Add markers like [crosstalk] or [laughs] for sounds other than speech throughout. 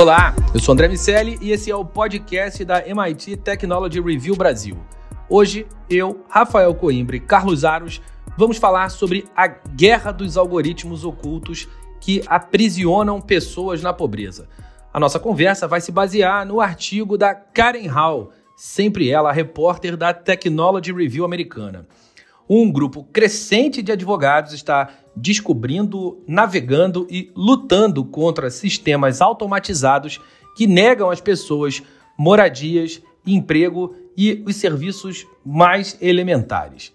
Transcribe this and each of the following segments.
Olá, eu sou André Miceli e esse é o podcast da MIT Technology Review Brasil. Hoje, eu, Rafael Coimbra e Carlos Aros vamos falar sobre a guerra dos algoritmos ocultos que aprisionam pessoas na pobreza. A nossa conversa vai se basear no artigo da Karen Hall, sempre ela, repórter da Technology Review americana. Um grupo crescente de advogados está descobrindo, navegando e lutando contra sistemas automatizados que negam às pessoas moradias, emprego e os serviços mais elementares.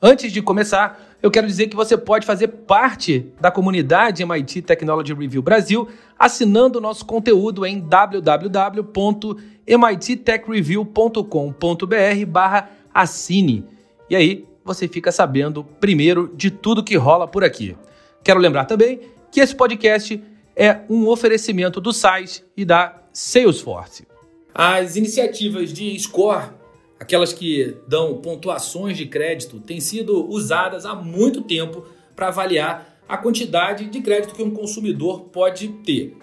Antes de começar, eu quero dizer que você pode fazer parte da comunidade MIT Technology Review Brasil assinando o nosso conteúdo em www.mittechreview.com.br barra assine. E aí, você fica sabendo primeiro de tudo que rola por aqui. Quero lembrar também que esse podcast é um oferecimento do SAIS e da Salesforce. As iniciativas de score, aquelas que dão pontuações de crédito, têm sido usadas há muito tempo para avaliar a quantidade de crédito que um consumidor pode ter.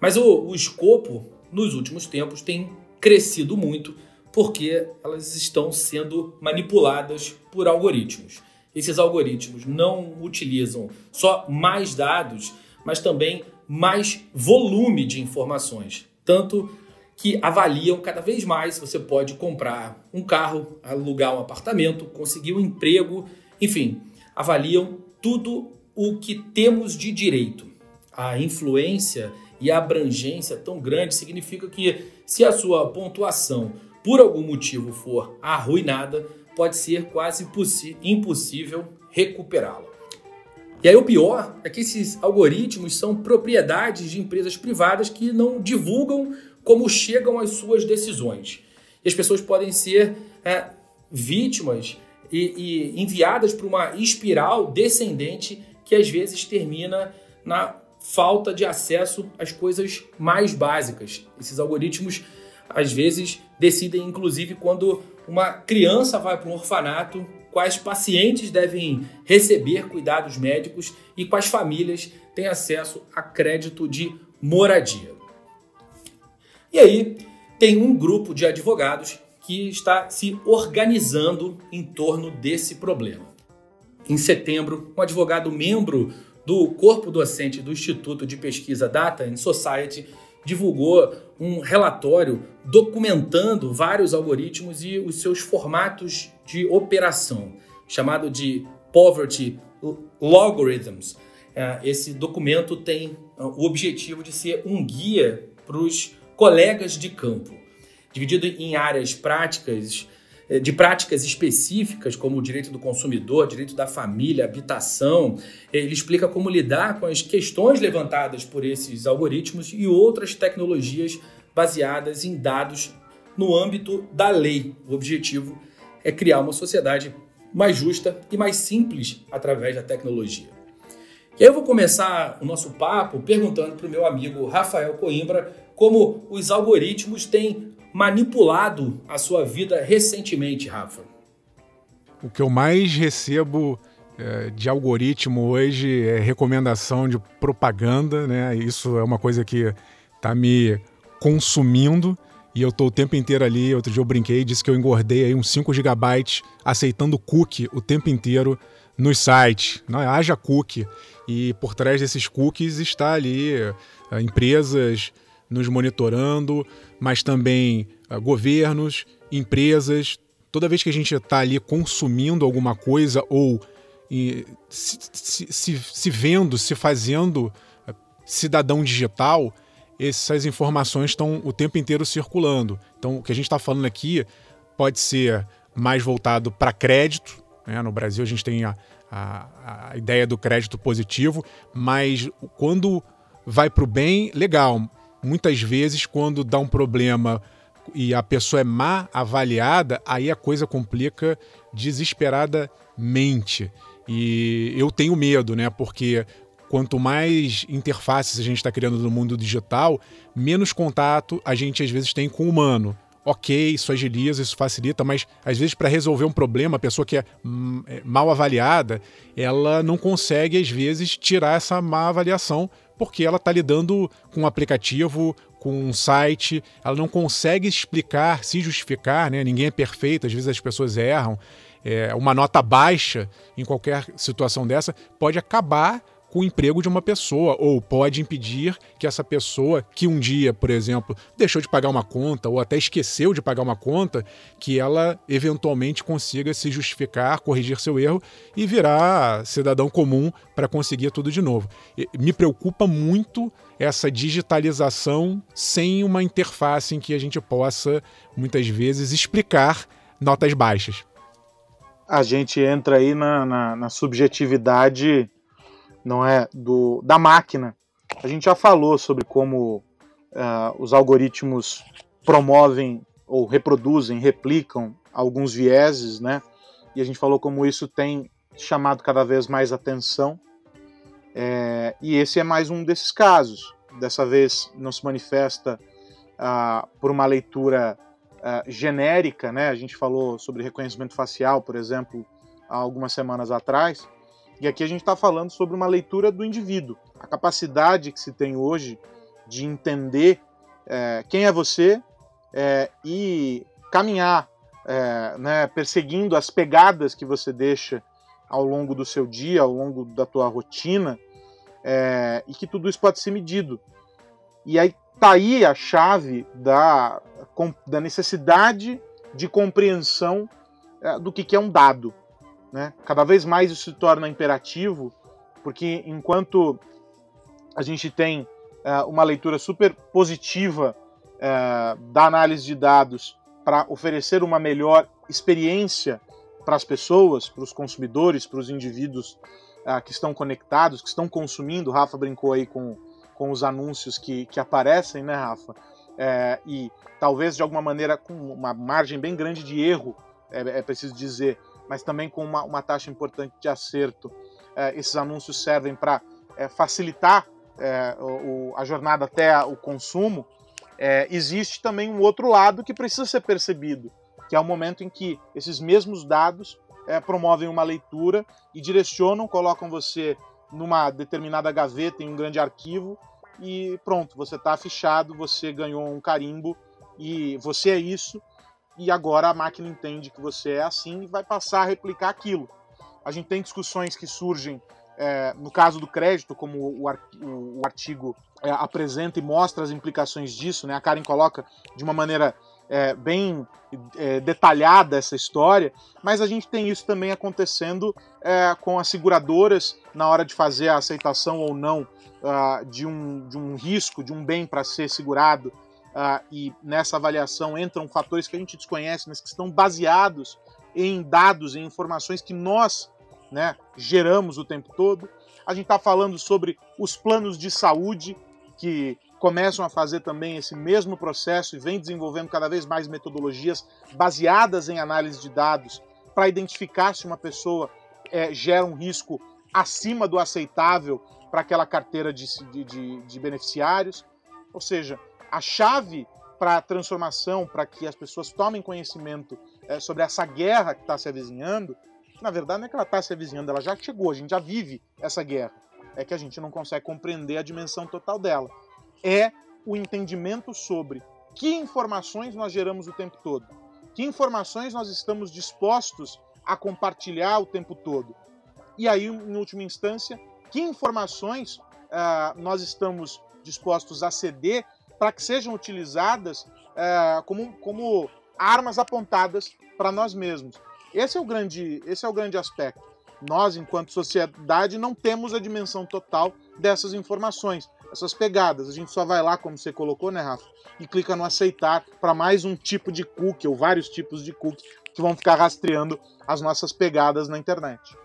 Mas o, o escopo, nos últimos tempos, tem crescido muito porque elas estão sendo manipuladas por algoritmos. Esses algoritmos não utilizam só mais dados, mas também mais volume de informações. Tanto que avaliam cada vez mais. Você pode comprar um carro, alugar um apartamento, conseguir um emprego, enfim, avaliam tudo o que temos de direito. A influência e a abrangência tão grande significa que se a sua pontuação por algum motivo for arruinada, pode ser quase impossível recuperá-la. E aí o pior é que esses algoritmos são propriedades de empresas privadas que não divulgam como chegam às suas decisões. E as pessoas podem ser é, vítimas e, e enviadas para uma espiral descendente que às vezes termina na falta de acesso às coisas mais básicas. Esses algoritmos às vezes decidem, inclusive, quando uma criança vai para um orfanato, quais pacientes devem receber cuidados médicos e quais famílias têm acesso a crédito de moradia. E aí, tem um grupo de advogados que está se organizando em torno desse problema. Em setembro, um advogado membro do corpo docente do Instituto de Pesquisa Data and Society divulgou um relatório documentando vários algoritmos e os seus formatos de operação, chamado de Poverty Logarithms. É, esse documento tem uh, o objetivo de ser um guia para os colegas de campo, dividido em áreas práticas de práticas específicas, como o direito do consumidor, direito da família, habitação. Ele explica como lidar com as questões levantadas por esses algoritmos e outras tecnologias baseadas em dados no âmbito da lei. O objetivo é criar uma sociedade mais justa e mais simples através da tecnologia. E aí eu vou começar o nosso papo perguntando para o meu amigo Rafael Coimbra como os algoritmos têm manipulado a sua vida recentemente, Rafa? O que eu mais recebo é, de algoritmo hoje é recomendação de propaganda, né? Isso é uma coisa que está me consumindo e eu estou o tempo inteiro ali. Outro dia eu brinquei, disse que eu engordei aí uns 5 gigabytes aceitando cookie o tempo inteiro nos sites. Não, haja cookie. E por trás desses cookies está ali é, empresas nos monitorando, mas também uh, governos, empresas. Toda vez que a gente está ali consumindo alguma coisa ou e, se, se, se, vendo, se fazendo uh, cidadão digital, essas informações estão o tempo inteiro circulando. Então, o que a gente está falando aqui pode ser mais voltado para crédito. Né? No Brasil, a gente tem a, a, a ideia do crédito positivo, mas quando vai para o bem, legal muitas vezes, quando dá um problema e a pessoa é má avaliada, aí a coisa complica desesperadamente. E eu tenho medo, né? Porque quanto mais interfaces a gente está criando no mundo digital, menos contato a gente às vezes tem com o humano. Ok, isso agiliza, isso facilita, mas às vezes para resolver um problema, a pessoa que é, hum, é mal avaliada, ela não consegue às vezes tirar essa má avaliação porque ela está lidando com um aplicativo, com um site, ela não consegue explicar, se justificar, né? Ninguém é perfeito, às vezes as pessoas erram. É, uma nota baixa em qualquer situação dessa pode acabar com o emprego de uma pessoa ou pode impedir que essa pessoa que um dia, por exemplo, deixou de pagar uma conta ou até esqueceu de pagar uma conta, que ela eventualmente consiga se justificar, corrigir seu erro e virar cidadão comum para conseguir tudo de novo. Me preocupa muito essa digitalização sem uma interface em que a gente possa muitas vezes explicar notas baixas. A gente entra aí na, na, na subjetividade não é do da máquina. A gente já falou sobre como uh, os algoritmos promovem ou reproduzem, replicam alguns vieses, né? E a gente falou como isso tem chamado cada vez mais atenção. É, e esse é mais um desses casos. Dessa vez não se manifesta uh, por uma leitura uh, genérica, né? A gente falou sobre reconhecimento facial, por exemplo, há algumas semanas atrás. E aqui a gente está falando sobre uma leitura do indivíduo, a capacidade que se tem hoje de entender é, quem é você é, e caminhar, é, né, perseguindo as pegadas que você deixa ao longo do seu dia, ao longo da tua rotina, é, e que tudo isso pode ser medido. E aí tá aí a chave da, da necessidade de compreensão é, do que, que é um dado. Né? Cada vez mais isso se torna imperativo, porque enquanto a gente tem é, uma leitura super positiva é, da análise de dados para oferecer uma melhor experiência para as pessoas, para os consumidores, para os indivíduos é, que estão conectados, que estão consumindo. Rafa brincou aí com, com os anúncios que, que aparecem, né, Rafa? É, e talvez de alguma maneira com uma margem bem grande de erro, é, é preciso dizer, mas também com uma, uma taxa importante de acerto. É, esses anúncios servem para é, facilitar é, o, a jornada até o consumo. É, existe também um outro lado que precisa ser percebido, que é o momento em que esses mesmos dados é, promovem uma leitura e direcionam, colocam você numa determinada gaveta em um grande arquivo e pronto, você está fichado, você ganhou um carimbo e você é isso e agora a máquina entende que você é assim e vai passar a replicar aquilo. A gente tem discussões que surgem é, no caso do crédito, como o, artigo é, apresenta e mostra as implicações disso, né? A Karen coloca de uma maneira é, bem é, detalhada essa história, mas a gente tem isso também acontecendo é, com as seguradoras na hora de fazer a aceitação ou não uh, de, um, de um risco, de um bem para ser segurado uh, e nessa avaliação entram fatores que a gente desconhece, mas que estão baseados em dados, em informações que nós né, geramos o tempo todo. A gente está falando sobre os planos de saúde que começam a fazer também esse mesmo processo e vem desenvolvendo cada vez mais metodologias baseadas em análise de dados para identificar se uma pessoa é, gera um risco acima do aceitável para aquela carteira de, de, de, beneficiários. Ou seja, a chave para a transformação, para que as pessoas tomem conhecimento é, sobre essa guerra que está se avizinhando, na verdade não é que ela está se avizinhando, ela já chegou, a gente já vive essa guerra. É que a gente não consegue compreender a dimensão total dela. É o entendimento sobre que informações nós geramos o tempo todo, que informações nós estamos dispostos a compartilhar o tempo todo. E aí, em última instância, que informações uh, nós estamos dispostos a ceder para que sejam utilizadas é, como, como armas apontadas para nós mesmos. Esse é o grande, esse é o grande aspecto. Nós, enquanto sociedade, não temos a dimensão total dessas informações, essas pegadas. A gente só vai lá, como você colocou, né, Rafa, e clica no aceitar para mais um tipo de cookie ou vários tipos de cookie que vão ficar rastreando as nossas pegadas na internet.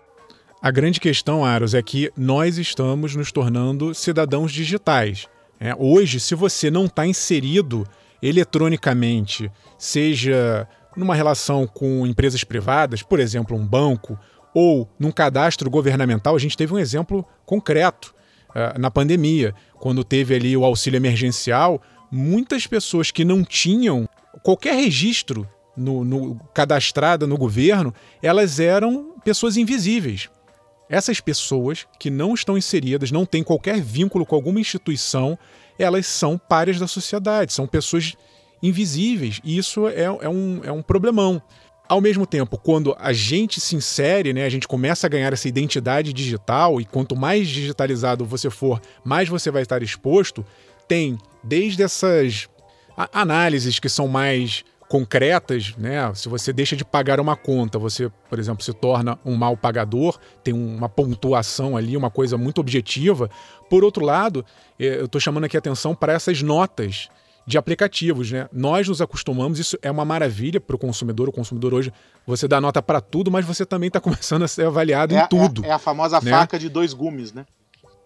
A grande questão, Aros, é que nós estamos nos tornando cidadãos digitais. É, hoje, se você não está inserido eletronicamente, seja numa relação com empresas privadas, por exemplo, um banco, ou num cadastro governamental, a gente teve um exemplo concreto uh, na pandemia, quando teve ali o auxílio emergencial, muitas pessoas que não tinham qualquer registro no, no cadastrada no governo, elas eram pessoas invisíveis. Essas pessoas que não estão inseridas, não têm qualquer vínculo com alguma instituição, elas são páreas da sociedade, são pessoas invisíveis. E isso é, é, um, é um problemão. Ao mesmo tempo, quando a gente se insere, né, a gente começa a ganhar essa identidade digital, e quanto mais digitalizado você for, mais você vai estar exposto, tem desde essas análises que são mais concretas, né? Se você deixa de pagar uma conta, você, por exemplo, se torna um mal pagador, tem uma pontuação ali, uma coisa muito objetiva. Por outro lado, é, eu estou chamando aqui a atenção para essas notas de aplicativos, né? Nós nos acostumamos, isso é uma maravilha para o consumidor. O consumidor hoje, você dá nota para tudo, mas você também está [laughs] começando a ser avaliado é, em tudo. É, é a famosa né? faca de dois gumes, né?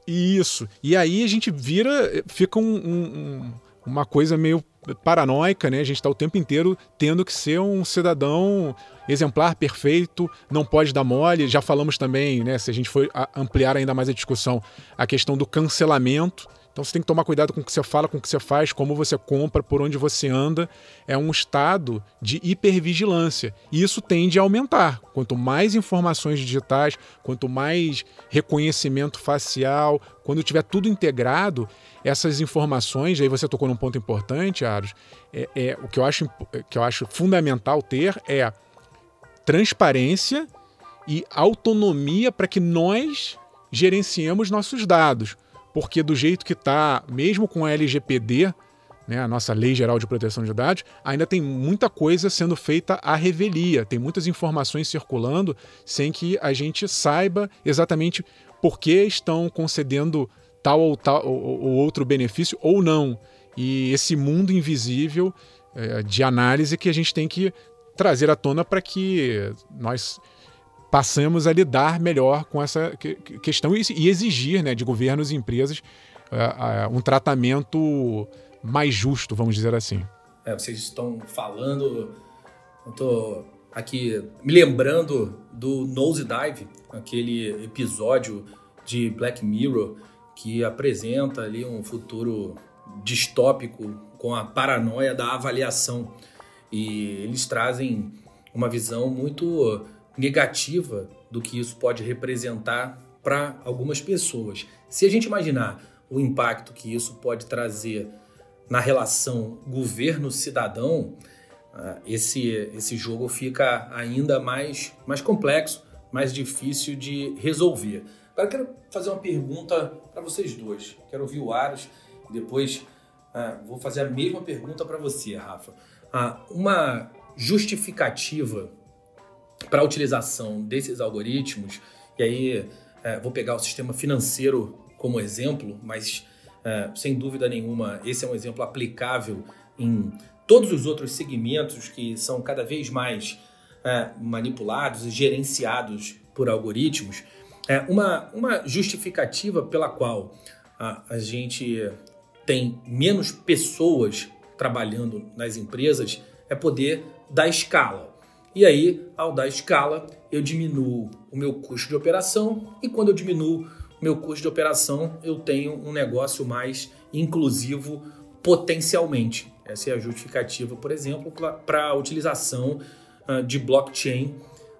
Isso. E aí a gente vira, fica um, um, uma coisa meio paranoica, né? A gente está o tempo inteiro tendo que ser um cidadão exemplar, perfeito, não pode dar mole. Já falamos também, né? Se a gente for ampliar ainda mais a discussão, a questão do cancelamento. Então você tem que tomar cuidado com o que você fala, com o que você faz, como você compra, por onde você anda. É um estado de hipervigilância. E isso tende a aumentar. Quanto mais informações digitais, quanto mais reconhecimento facial, quando tiver tudo integrado, essas informações, aí você tocou num ponto importante, Aros, é, é, o que eu, acho, que eu acho fundamental ter é transparência e autonomia para que nós gerenciemos nossos dados porque do jeito que está, mesmo com a LGPD, né, a nossa Lei Geral de Proteção de Dados, ainda tem muita coisa sendo feita à revelia, tem muitas informações circulando sem que a gente saiba exatamente por que estão concedendo tal ou tal ou, ou outro benefício ou não. E esse mundo invisível é, de análise que a gente tem que trazer à tona para que nós passamos a lidar melhor com essa questão e exigir né, de governos e empresas uh, uh, um tratamento mais justo, vamos dizer assim. É, vocês estão falando, eu estou aqui me lembrando do Nose Dive, aquele episódio de Black Mirror que apresenta ali um futuro distópico com a paranoia da avaliação. E eles trazem uma visão muito negativa do que isso pode representar para algumas pessoas. Se a gente imaginar o impacto que isso pode trazer na relação governo-cidadão, ah, esse, esse jogo fica ainda mais, mais complexo, mais difícil de resolver. Agora, eu quero fazer uma pergunta para vocês dois. Quero ouvir o Aros e depois ah, vou fazer a mesma pergunta para você, Rafa. Ah, uma justificativa para a utilização desses algoritmos, e aí é, vou pegar o sistema financeiro como exemplo, mas é, sem dúvida nenhuma esse é um exemplo aplicável em todos os outros segmentos que são cada vez mais é, manipulados e gerenciados por algoritmos. É, uma, uma justificativa pela qual a, a gente tem menos pessoas trabalhando nas empresas é poder dar escala. E aí, ao dar escala, eu diminuo o meu custo de operação e quando eu diminuo o meu custo de operação, eu tenho um negócio mais inclusivo potencialmente. Essa é a justificativa, por exemplo, para a utilização uh, de blockchain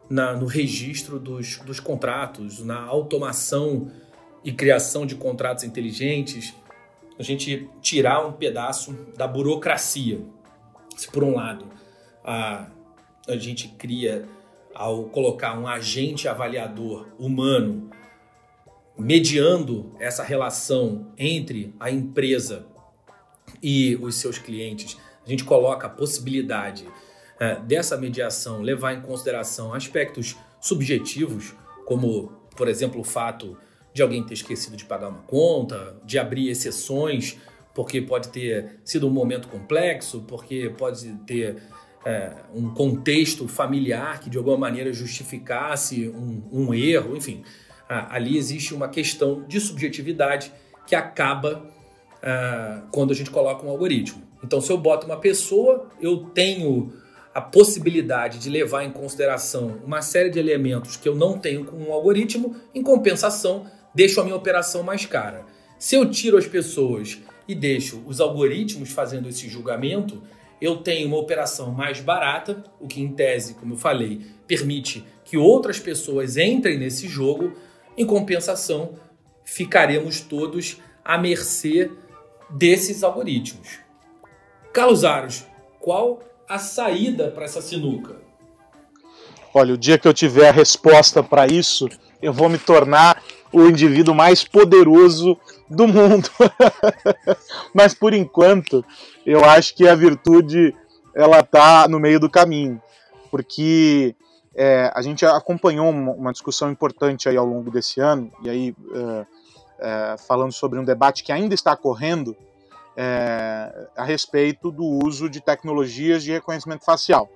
na, no registro dos, dos contratos, na automação e criação de contratos inteligentes, a gente tirar um pedaço da burocracia. Se por um lado a a gente cria ao colocar um agente avaliador humano mediando essa relação entre a empresa e os seus clientes, a gente coloca a possibilidade é, dessa mediação levar em consideração aspectos subjetivos, como, por exemplo, o fato de alguém ter esquecido de pagar uma conta, de abrir exceções, porque pode ter sido um momento complexo, porque pode ter é, um contexto familiar que de alguma maneira justificasse um, um erro, enfim. ali existe uma questão de subjetividade que acaba é, quando a gente coloca um algoritmo. Então, se eu boto uma pessoa, eu tenho a possibilidade de levar em consideração uma série de elementos que eu não tenho com um algoritmo, em compensação, deixo a minha operação mais cara. Se eu tiro as pessoas e deixo os algoritmos fazendo esse julgamento, eu tenho uma operação mais barata, o que em tese, como eu falei, permite que outras pessoas entrem nesse jogo Em compensação, ficaremos todos à mercê desses algoritmos. Carlos Aros, qual a saída para essa sinuca? Olha, o dia que eu tiver a resposta para isso, eu vou me tornar o indivíduo mais poderoso do mundo. [laughs] Mas por enquanto, eu acho que a virtude ela tá no meio do caminho, porque é, a gente acompanhou uma, uma, discussão importante aí ao longo desse ano e aí é, é, falando sobre um debate que ainda está correndo é, a respeito do uso de tecnologias de reconhecimento facial,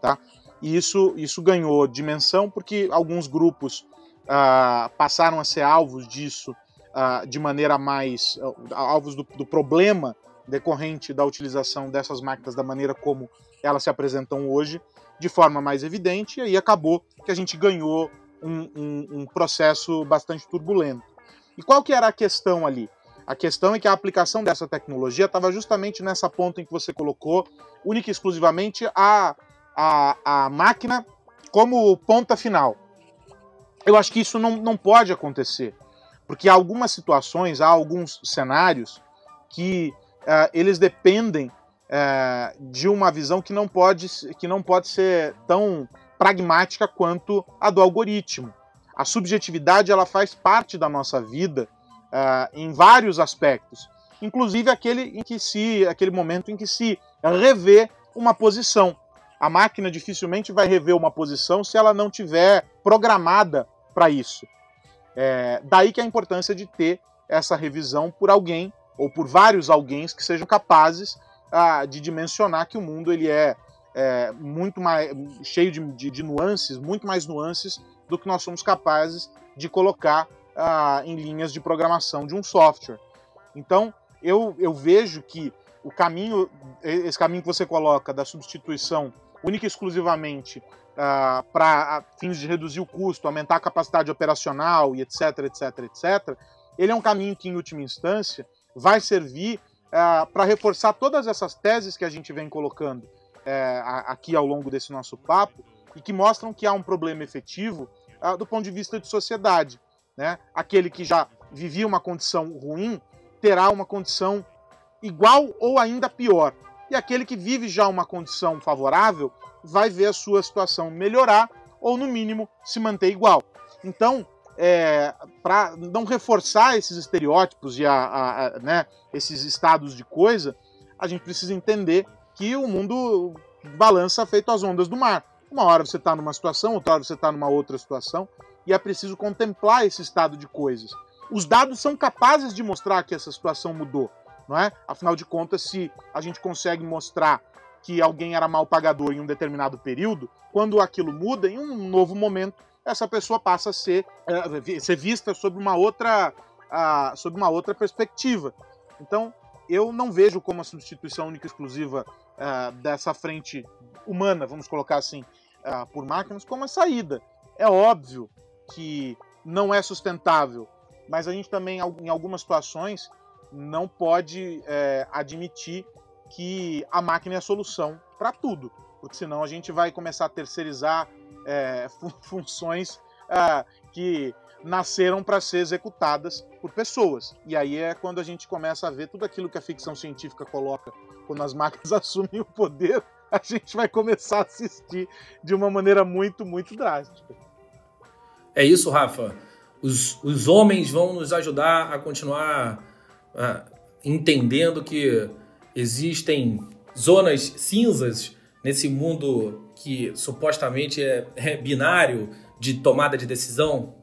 tá? E isso, isso ganhou dimensão porque alguns grupos uh, passaram a ser alvos disso uh, de maneira mais. Uh, alvos do, do, problema decorrente da utilização dessas máquinas da maneira como elas se apresentam hoje, de forma mais evidente, e aí acabou que a gente ganhou um, um, um processo bastante turbulento. E qual que era a questão ali? A questão é que a aplicação dessa tecnologia estava justamente nessa ponta em que você colocou, única e exclusivamente a a, a máquina como ponta final. Eu acho que isso não, não pode acontecer, porque há algumas situações, há alguns cenários que eles dependem uh, de uma visão que não, pode, que não pode ser tão pragmática quanto a do algoritmo. A subjetividade ela faz parte da nossa vida uh, em vários aspectos, inclusive aquele em que se, aquele momento em que se revê uma posição a máquina dificilmente vai rever uma posição se ela não tiver programada para isso. É, daí que a importância de ter essa revisão por alguém ou por vários alguém que sejam capazes ah, de dimensionar que o mundo ele é, é muito mais cheio de, de, de, nuances, muito mais nuances do que nós somos capazes de colocar ah, em linhas de programação de um software. Então eu, eu vejo que o caminho, esse caminho que você coloca da substituição única e exclusivamente ah, para fins de reduzir o custo, aumentar a capacidade operacional e etc, etc, etc, ele é um caminho que, em última instância, vai servir uh, ah, para reforçar todas essas teses que a gente vem colocando uh, aqui ao longo desse nosso papo e que mostram que há um problema efetivo uh, do ponto de vista de sociedade. Né? Aquele que já vivia uma condição ruim terá uma condição igual ou ainda pior e aquele que vive já uma condição favorável vai ver a sua situação melhorar ou, no mínimo, se manter igual. Então, é, para não reforçar esses estereótipos e a, a, a, né, esses estados de coisa, a gente precisa entender que o mundo balança feito as ondas do mar. Uma hora você está numa situação, outra hora você está numa outra situação, e é preciso contemplar esse estado de coisas. Os dados são capazes de mostrar que essa situação mudou não é? Afinal de contas, se a gente consegue mostrar que alguém era mal pagador em um determinado período, quando aquilo muda, em um novo momento, essa pessoa passa a ser, é, ser vista sob uma outra, uh, sob uma outra perspectiva. Então, eu não vejo como a substituição única e exclusiva uh, dessa frente humana, vamos colocar assim, uh, por máquinas, como a saída. É óbvio que não é sustentável, mas a gente também, em algumas situações, não pode é, admitir que a máquina é a solução para tudo, porque senão a gente vai começar a terceirizar é, funções é, que nasceram para ser executadas por pessoas. E aí é quando a gente começa a ver tudo aquilo que a ficção científica coloca quando as máquinas [laughs] assumem o poder, a gente vai começar a assistir de uma maneira muito, muito drástica. É isso, Rafa. Os, os homens vão nos ajudar a continuar ah, entendendo que existem zonas cinzas nesse mundo que supostamente é, é binário de tomada de decisão?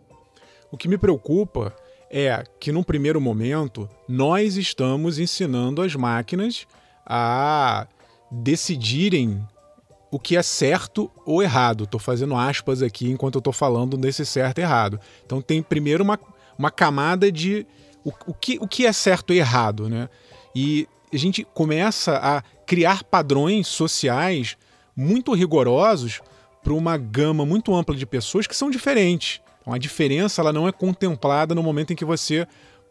O que me preocupa é que, num primeiro momento, nós estamos ensinando as máquinas a decidirem o que é certo ou errado. Estou fazendo aspas aqui enquanto eu estou falando desse certo e errado. Então, tem primeiro uma, uma camada de o, o, que, o que é certo e errado, né? E a gente começa a criar padrões sociais muito rigorosos para uma gama muito ampla de pessoas que são diferentes. Então a diferença ela não é contemplada no momento em que você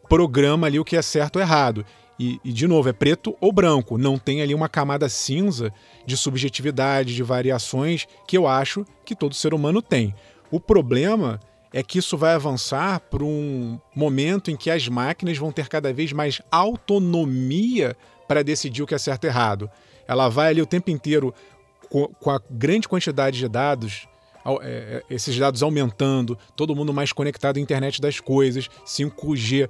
programa ali o que é certo ou errado. E, e, de novo, é preto ou branco, não tem ali uma camada cinza de subjetividade, de variações que eu acho que todo ser humano tem. O problema é que isso vai avançar para um momento em que as máquinas vão ter cada vez mais autonomia para decidir o que é certo e errado. Ela vai ali o tempo inteiro com a grande quantidade de dados, é, é, esses dados aumentando, todo mundo mais conectado à internet das coisas, 5G,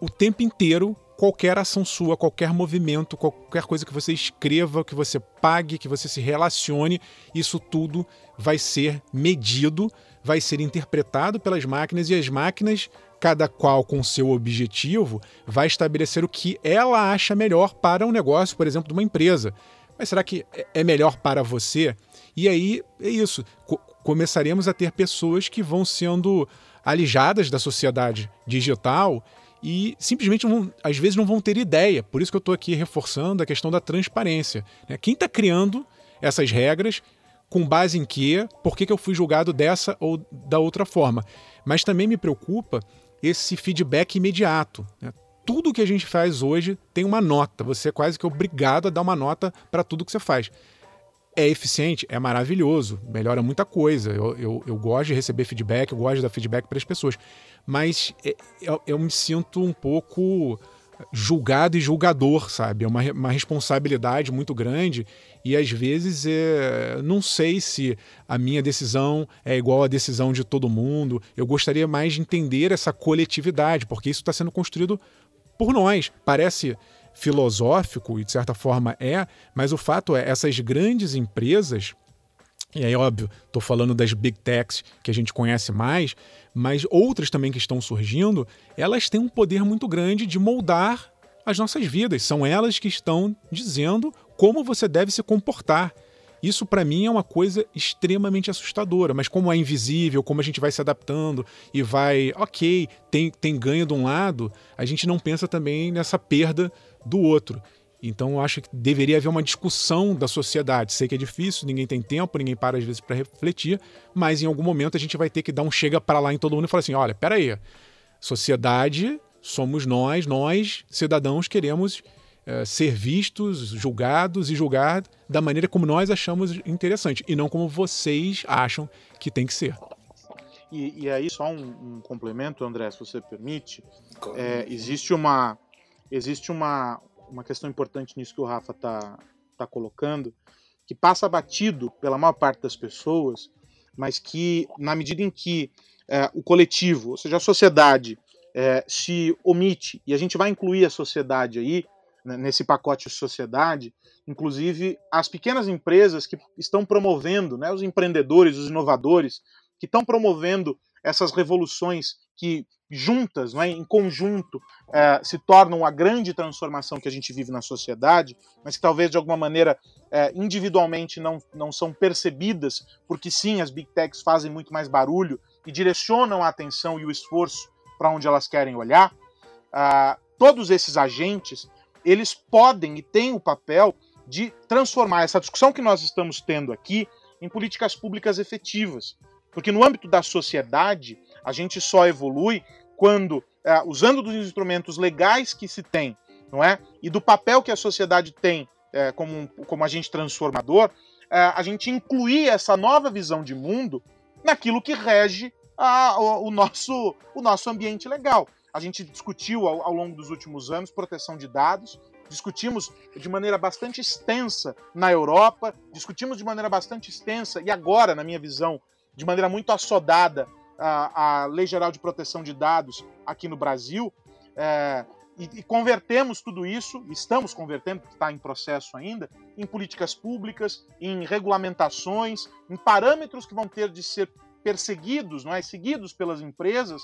o tempo inteiro qualquer ação sua, qualquer movimento, qualquer coisa que você escreva, que você pague, que você se relacione, isso tudo vai ser medido, vai ser interpretado pelas máquinas e as máquinas, cada qual com seu objetivo, vai estabelecer o que ela acha melhor para um negócio, por exemplo, de uma empresa. Mas será que é, é melhor para você? E aí é isso. começaremos a ter pessoas que vão sendo alijadas da sociedade digital e simplesmente às vezes não vão ter ideia. Por isso que eu estou aqui reforçando a questão da transparência. Né? Quem está criando essas regras, com base em quê? Por que, que eu fui julgado dessa ou da outra forma? Mas também me preocupa esse feedback imediato. Né? Tudo que a gente faz hoje tem uma nota. Você é quase que obrigado a dar uma nota para tudo que você faz. É eficiente? É maravilhoso, melhora muita coisa. Eu, eu, eu gosto de receber feedback, eu gosto de dar feedback para as pessoas mas é, eu, eu me sinto um pouco julgado e julgador, sabe? É uma, uma responsabilidade muito grande e às vezes é, não sei se a minha decisão é igual à decisão de todo mundo. Eu gostaria mais de entender essa coletividade, porque isso está sendo construído por nós. Parece filosófico e de certa forma é, mas o fato é essas grandes empresas e aí, óbvio, estou falando das big techs que a gente conhece mais, mas outras também que estão surgindo, elas têm um poder muito grande de moldar as nossas vidas. São elas que estão dizendo como você deve se comportar. Isso para mim é uma coisa extremamente assustadora, mas como é invisível, como a gente vai se adaptando e vai, ok, tem, tem ganho de um lado, a gente não pensa também nessa perda do outro. Então eu acho que deveria haver uma discussão da sociedade. Sei que é difícil, ninguém tem tempo, ninguém para às vezes para refletir, mas em algum momento a gente vai ter que dar um chega para lá em todo mundo e falar assim: olha, peraí, sociedade somos nós, nós, cidadãos, queremos é, ser vistos, julgados e julgar da maneira como nós achamos interessante e não como vocês acham que tem que ser. E, e aí, só um, um, complemento, André, se você permite. É, existe uma. Existe uma, uma questão importante nisso que o Rafa está tá colocando, que passa batido pela maior parte das pessoas, mas que, na medida em que é, o coletivo, ou seja, a sociedade, é, se omite, e a gente vai incluir a sociedade aí, né, nesse pacote de sociedade, inclusive as pequenas empresas que estão promovendo, né, os empreendedores, os inovadores, que estão promovendo essas revoluções que juntas, né, em conjunto, é, se tornam a grande transformação que a gente vive na sociedade, mas que talvez de alguma maneira é, individualmente não, não são percebidas, porque sim, as big techs fazem muito mais barulho e direcionam a atenção e o esforço para onde elas querem olhar. Uh, todos esses agentes, eles podem e têm o papel de transformar essa discussão que nós estamos tendo aqui em políticas públicas efetivas. Porque no âmbito da sociedade, a gente só evolui quando, é, usando dos instrumentos legais que se tem, não é? E do papel que a sociedade tem é, como, como agente transformador, é, a gente incluir essa nova visão de mundo naquilo que rege a, o, o, nosso, o nosso ambiente legal. A gente discutiu ao, ao longo dos últimos anos proteção de dados, discutimos de maneira bastante extensa na Europa, discutimos de maneira bastante extensa e agora, na minha visão, de maneira muito assodada a, a Lei Geral de Proteção de Dados aqui no Brasil. É, e, e, convertemos tudo isso, estamos convertendo, porque está em processo ainda, em políticas públicas, em regulamentações, em parâmetros que vão ter de ser perseguidos, não é, seguidos pelas empresas,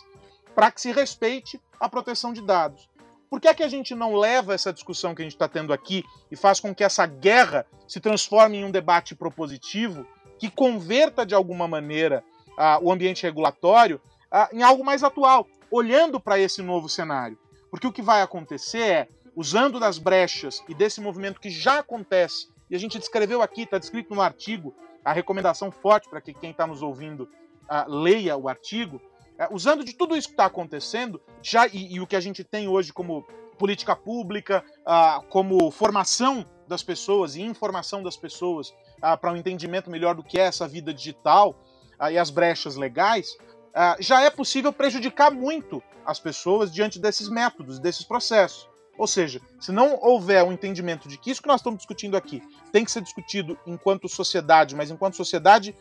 para que se respeite a proteção de dados. Por que é que a gente não leva essa discussão que a gente está tendo aqui e faz com que essa guerra se transforme em um debate propositivo que converta de alguma maneira uh, o ambiente regulatório uh, em algo mais atual, olhando para esse novo cenário. Porque o que vai acontecer é, usando das brechas e desse movimento que já acontece, e a gente descreveu aqui, está descrito no artigo, a recomendação forte para que quem está nos ouvindo uh, leia o artigo, usando de tudo isso que está acontecendo, já e, e, o que a gente tem hoje como política pública, como formação das pessoas e informação das pessoas para um entendimento melhor do que é essa vida digital e as brechas legais, uh, já é possível prejudicar muito as pessoas diante desses métodos, desses processos. Ou seja, se não houver um entendimento de que isso que nós estamos discutindo aqui tem que ser discutido enquanto sociedade, mas enquanto sociedade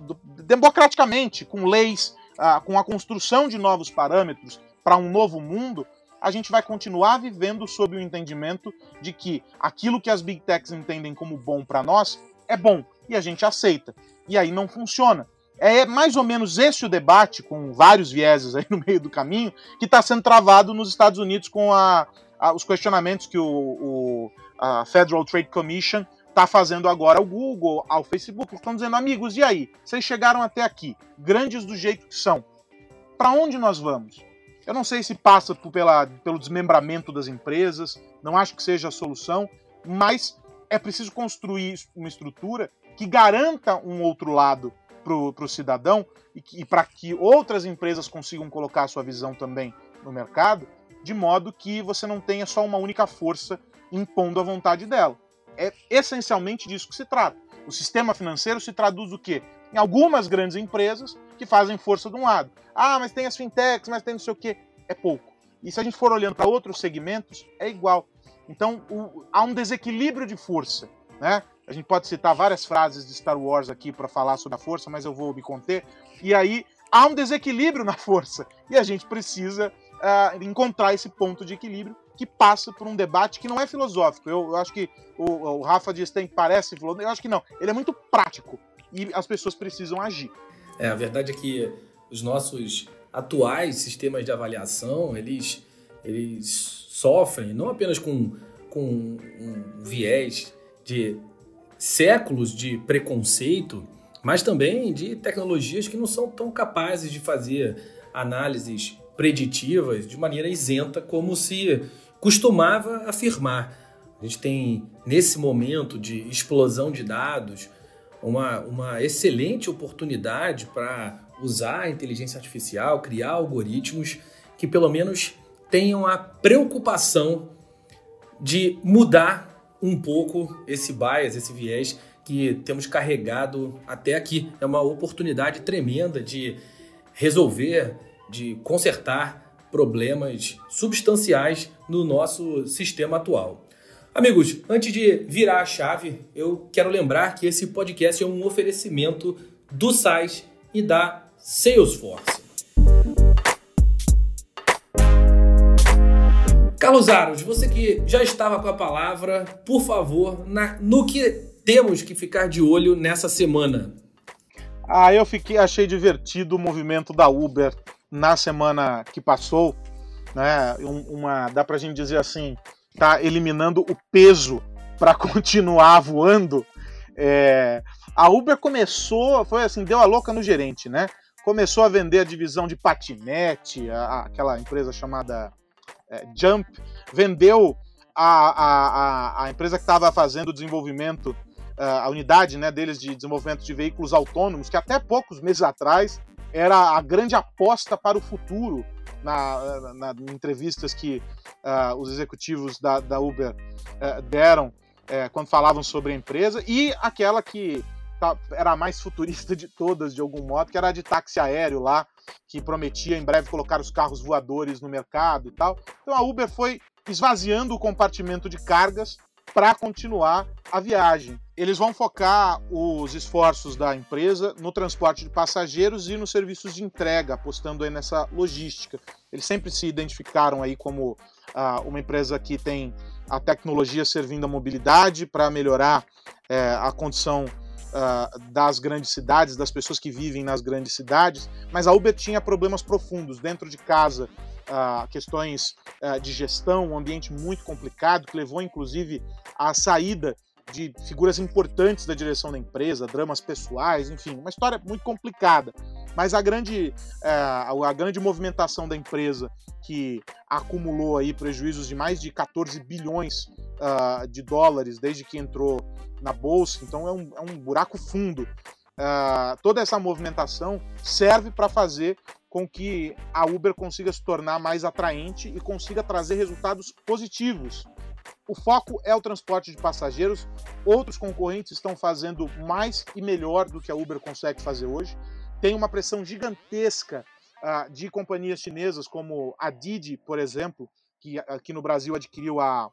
do, democraticamente, com leis, uh, com a construção de novos parâmetros para um novo mundo, a gente vai continuar vivendo sob o entendimento de que aquilo que as big techs entendem como bom para nós é bom e a gente aceita. E aí não funciona. É mais ou menos esse o debate, com vários vieses aí no meio do caminho, que está sendo travado nos Estados Unidos com a, a, os questionamentos que o, o a Federal Trade Commission está fazendo agora ao Google, ao Facebook. Estão dizendo, amigos, e aí? Vocês chegaram até aqui, grandes do jeito que são. Para onde nós vamos? Eu não sei se passa por, pela, pelo desmembramento das empresas, não acho que seja a solução, mas é preciso construir uma estrutura que garanta um outro lado para o cidadão e, e para que outras empresas consigam colocar a sua visão também no mercado, de modo que você não tenha só uma única força impondo a vontade dela. É essencialmente disso que se trata. O sistema financeiro se traduz o quê? Em algumas grandes empresas que fazem força de um lado. Ah, mas tem as fintechs, mas tem não sei o quê. É pouco. E se a gente for olhando para outros segmentos, é igual. Então, o, há um desequilíbrio de força. Né? A gente pode citar várias frases de Star Wars aqui para falar sobre a força, mas eu vou me conter. E aí, há um desequilíbrio na [laughs] força. E a gente precisa uh, encontrar esse ponto de equilíbrio que passa por um debate que não é filosófico. Eu, eu acho que o, o Rafa diz que parece filosófico. Eu acho que não. Ele é muito prático. E as pessoas precisam agir. É, a verdade é que os nossos atuais sistemas de avaliação, eles, eles sofrem não apenas com, com um viés de séculos de preconceito, mas também de tecnologias que não são tão capazes de fazer análises preditivas de maneira isenta como se costumava afirmar. A gente tem, nesse momento de explosão de dados, uma, uma excelente oportunidade para usar a inteligência artificial, criar algoritmos que pelo menos tenham a preocupação de mudar um pouco esse bias, esse viés que temos carregado até aqui. É uma oportunidade tremenda de resolver, de consertar problemas substanciais no nosso sistema atual. Amigos, antes de virar a chave, eu quero lembrar que esse podcast é um oferecimento do SAIS e da Salesforce. Carlos Aros, você que já estava com a palavra, por favor, na, no que temos que ficar de olho nessa semana. Ah, eu fiquei, achei divertido o movimento da Uber na semana que passou, né? Uma, dá pra gente dizer assim, tá eliminando o peso para [laughs] continuar voando. É, a Uber começou, foi assim, deu a louca no gerente, né? Começou a vender a divisão de patinete, a, aquela empresa chamada é, Jump, vendeu a, a, a, empresa que estava fazendo o desenvolvimento, é, a unidade né, deles de desenvolvimento de veículos autônomos, que até poucos meses atrás era a grande aposta para o futuro na, na, na entrevistas que uh, os executivos da, da Uber uh, deram uh, quando falavam sobre a empresa, e aquela que tá, era a mais futurista de todas, de algum modo, que era a de táxi aéreo lá, que prometia em breve colocar os carros voadores no mercado e tal. Então a Uber foi esvaziando o compartimento de cargas para continuar a viagem. Eles vão focar os esforços da empresa no transporte de passageiros e nos serviços de entrega, apostando aí nessa logística. Eles sempre se identificaram aí como ah, uma empresa que tem a tecnologia servindo a mobilidade para melhorar é, a condição uh, das grandes cidades, das pessoas que vivem nas grandes cidades, mas a Uber tinha problemas profundos dentro de casa, uh, questões uh, de gestão, um ambiente muito complicado, que levou inclusive à saída de figuras importantes da direção da empresa, dramas pessoais, enfim, uma história muito complicada. Mas a grande, a grande movimentação da empresa, que acumulou aí prejuízos de mais de 14 bilhões de dólares desde que entrou na bolsa, então é um, é um buraco fundo. Uh, toda essa movimentação serve para fazer com que a Uber consiga se tornar mais atraente e consiga trazer resultados positivos. O foco é o transporte de passageiros. Outros concorrentes estão fazendo mais e melhor do que a Uber consegue fazer hoje. tem uma pressão gigantesca uh, de companhias chinesas como a Didi, por exemplo, que aqui no Brasil adquiriu a,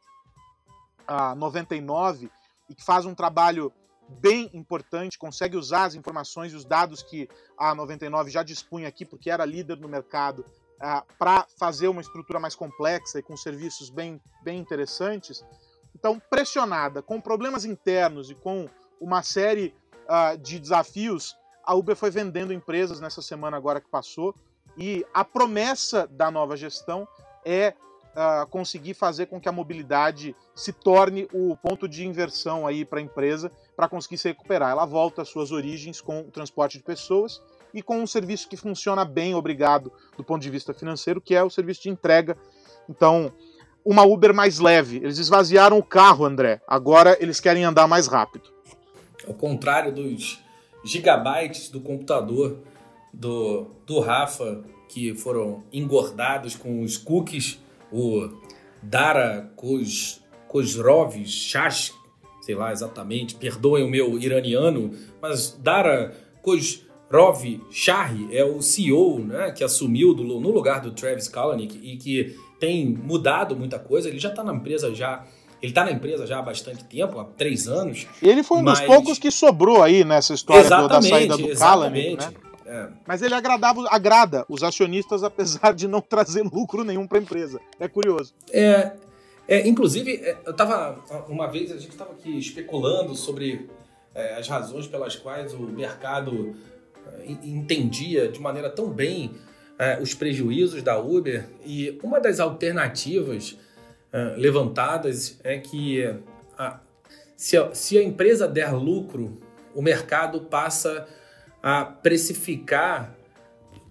a 99 e que faz um trabalho bem importante, consegue usar as informações e os dados que a 99 já dispunha aqui, porque era líder no mercado, uh, para fazer uma estrutura mais complexa e com serviços bem, bem interessantes. Então, pressionada, com problemas internos e com uma série uh, de desafios, a Uber foi vendendo empresas nessa semana agora que passou. E a promessa da nova gestão é uh, conseguir fazer com que a mobilidade se torne o ponto de inversão aí para a empresa para conseguir se recuperar. Ela volta às suas origens com o transporte de pessoas e com um serviço que funciona bem, obrigado, do ponto de vista financeiro, que é o serviço de entrega. Então, uma Uber mais leve. Eles esvaziaram o carro, André. Agora eles querem andar mais rápido. Ao contrário dos gigabytes do computador do, do Rafa, que foram engordados com os cookies, o Dara Kozrov Shash, sei lá exatamente, perdoem o meu iraniano, mas Dara Kozrov Shahi é o CEO né, que assumiu do, no lugar do Travis Kalanick e que tem mudado muita coisa. Ele já está na empresa já. Ele está na empresa já há bastante tempo, há três anos. Ele foi um mas... dos poucos que sobrou aí nessa história da saída do Kalanick, né? É. Mas ele agradava, agrada os acionistas, apesar de não trazer lucro nenhum para a empresa. É curioso. É, é inclusive, é, eu estava uma vez a gente estava aqui especulando sobre é, as razões pelas quais o mercado entendia de maneira tão bem é, os prejuízos da Uber e uma das alternativas é, levantadas é que a, se, a, se a empresa der lucro, o mercado passa a precificar.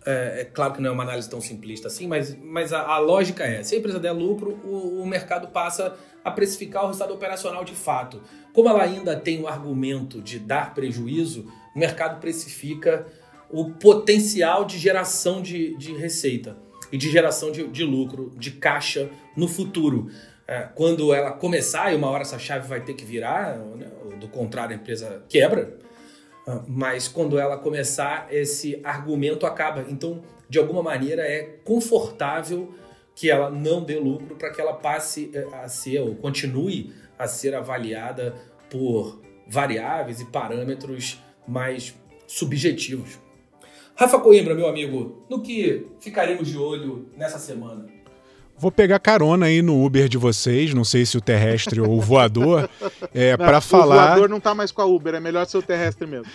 É, é, claro que não é uma análise tão simplista assim, mas, mas a, a lógica é: se a empresa der lucro, o, o mercado passa a precificar o resultado operacional de fato. Como ela ainda tem o argumento de dar prejuízo, o mercado precifica o potencial de geração de, de receita e de geração de, de lucro, de caixa no futuro. É, quando ela começar, e uma hora essa chave vai ter que virar, né, do contrário, a empresa quebra. Ah, mas quando ela começar, esse argumento acaba. Então, de alguma maneira, é confortável que ela não dê lucro para que ela passe eh, a ser ou continue a ser avaliada por variáveis e parâmetros mais subjetivos. Rafa Coimbra, meu amigo, no que ficaremos de olho nessa semana? Vou pegar carona aí no Uber de vocês, não sei se o terrestre ou o voador, é, para falar. O voador não tá mais com a Uber, é melhor ser o terrestre mesmo.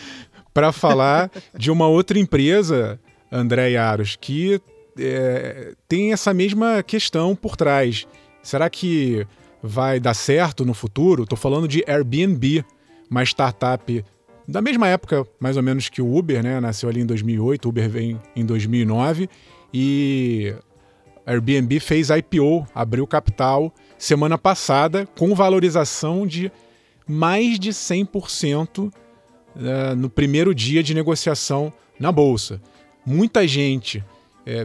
Para falar de uma outra empresa, André Yaros, que é, tem essa mesma questão por trás. Será que vai dar certo no futuro? Estou falando de Airbnb, uma startup da mesma época, mais ou menos, que o Uber, né? Nasceu ali em 2008, o Uber vem em 2009 e Airbnb fez IPO, abriu capital semana passada com valorização de mais de 100% uh, eh, no primeiro dia de negociação na bolsa. Muita gente uh,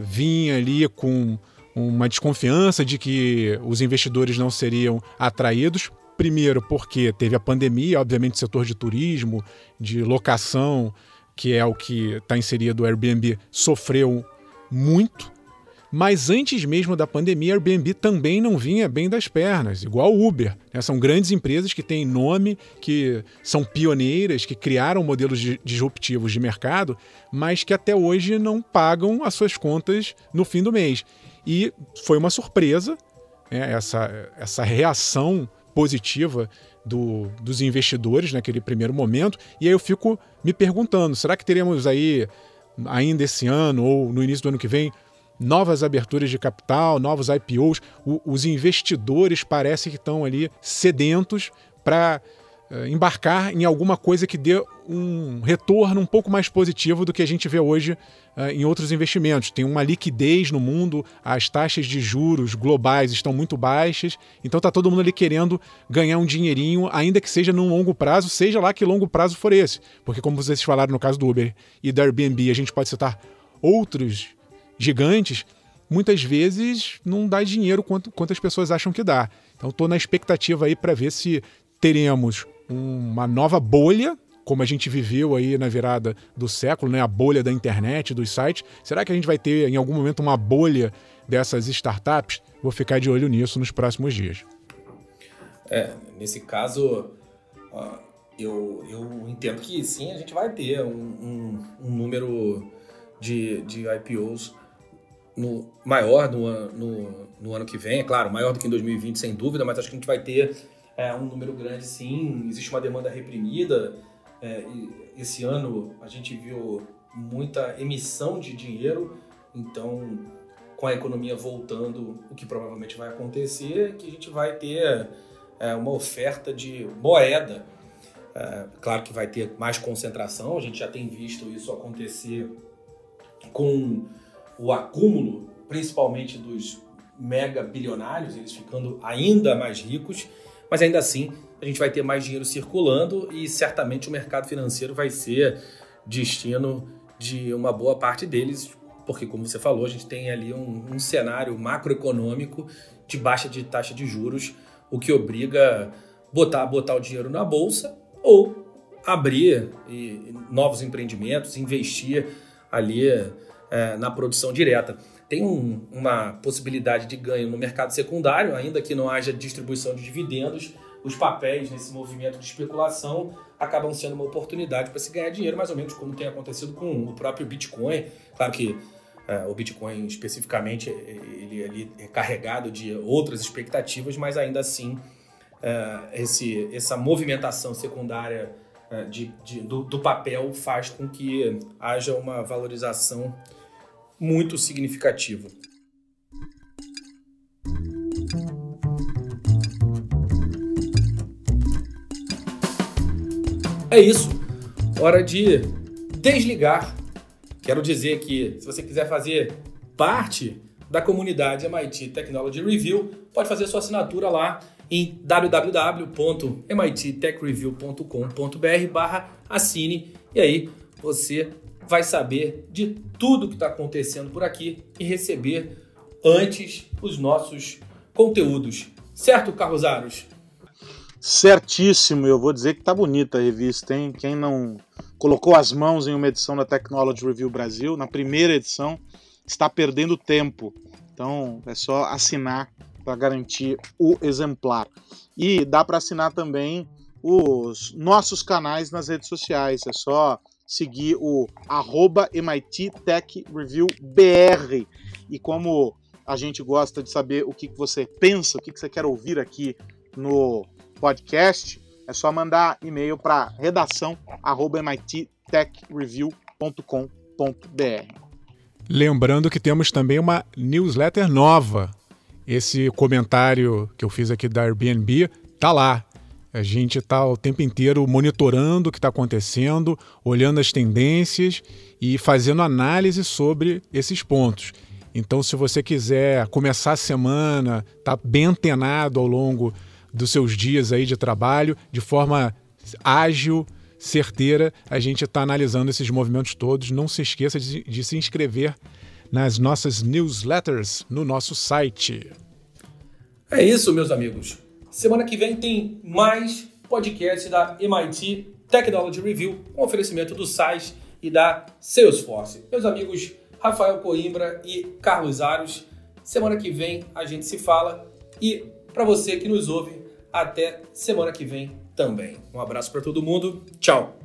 vinha ali com uma desconfiança de que os investidores não seriam atraídos Primeiro, porque teve a pandemia, obviamente, o setor de turismo, de locação, que é o que está inserido o Airbnb, sofreu muito. Mas antes mesmo da pandemia, Airbnb também não vinha bem das pernas, igual Uber. Né? São grandes empresas que têm nome, que são pioneiras, que criaram modelos disruptivos de mercado, mas que até hoje não pagam as suas contas no fim do mês. E foi uma surpresa né? essa, essa reação positiva do, dos investidores naquele primeiro momento. E aí eu fico me perguntando: será que teremos aí, ainda esse ano ou no início do ano que vem, novas aberturas de capital, novos IPOs? O, os investidores parecem que estão ali sedentos para embarcar em alguma coisa que dê um retorno um pouco mais positivo do que a gente vê hoje uh, em outros investimentos. Tem uma liquidez no mundo, as taxas de juros globais estão muito baixas, então está todo mundo ali querendo ganhar um dinheirinho, ainda que seja num longo prazo, seja lá que longo prazo for esse. Porque, como vocês falaram no caso do Uber e da Airbnb, a gente pode citar outros gigantes, muitas vezes não dá dinheiro quanto, quanto as pessoas acham que dá. Então estou na expectativa aí para ver se teremos uma nova bolha como a gente viveu aí na virada do século, né, a bolha da internet, dos sites. Será que a gente vai ter em algum momento uma bolha dessas startups? Vou ficar de olho nisso nos próximos dias. É, nesse caso, eu, eu entendo que sim, a gente vai ter um, um, um número de, de IPOs no, maior no, no, no, ano que vem, é claro, maior do que em 2020, sem dúvida, mas acho que a gente vai ter é, um número grande sim. Existe uma demanda reprimida. É, esse ano a gente viu muita emissão de dinheiro, então com a economia voltando, o que provavelmente vai acontecer é que a gente vai ter é, uma oferta de moeda é, claro que vai ter mais concentração, a gente já tem visto isso acontecer com o acúmulo, principalmente dos mega bilionários, eles ficando ainda mais ricos, mas ainda assim a gente vai ter mais dinheiro circulando e certamente o mercado financeiro vai ser destino de uma boa parte deles, porque, como você falou, a gente tem ali um, um cenário macroeconômico de baixa de taxa de juros, o que obriga botar, botar o dinheiro na bolsa ou abrir e, novos empreendimentos, investir ali é, na produção direta. Tem um, uma possibilidade de ganho no mercado secundário, ainda que não haja distribuição de dividendos, os papéis nesse movimento de especulação acabam sendo uma oportunidade para se ganhar dinheiro, mais ou menos como tem acontecido com o próprio Bitcoin. Claro que é, o Bitcoin especificamente ele, ele é carregado de outras expectativas, mas ainda assim é, esse, essa movimentação secundária é, de, de do, do, papel faz com que haja uma valorização muito significativa. É isso. Hora de desligar. Quero dizer que se você quiser fazer parte da comunidade MIT Technology Review, pode fazer sua assinatura lá em www.mittechreview.com.br barra assine e aí você vai saber de tudo que está acontecendo por aqui e receber antes os nossos conteúdos. Certo, Carlos Aros? Certíssimo, eu vou dizer que tá bonita a revista, hein? Quem não colocou as mãos em uma edição da Technology Review Brasil, na primeira edição, está perdendo tempo. Então é só assinar para garantir o exemplar. E dá para assinar também os nossos canais nas redes sociais. É só seguir o arroba MIT Tech Review BR. E como a gente gosta de saber o que, você pensa, o que, que você quer ouvir aqui no podcast, é só mandar e-mail para redação arroba mittechreview.com.br. Lembrando que temos também uma newsletter nova esse comentário que eu fiz aqui da Airbnb tá lá. A gente está o tempo inteiro monitorando o que está acontecendo, olhando as tendências e fazendo análise sobre esses pontos. Então, se você quiser começar a semana, tá bem antenado ao longo dos seus dias aí de trabalho, de forma ágil, certeira, a gente está analisando esses movimentos todos. Não se esqueça de, de se inscrever nas nossas newsletters no nosso site. É isso, meus amigos. Semana que vem tem mais podcast da MIT Technology Review, com oferecimento do SAIS e da Salesforce. Meus amigos Rafael Coimbra e Carlos Aros, semana que vem a gente se fala e para você que nos ouve, até semana que vem também. Um abraço para todo mundo. Tchau.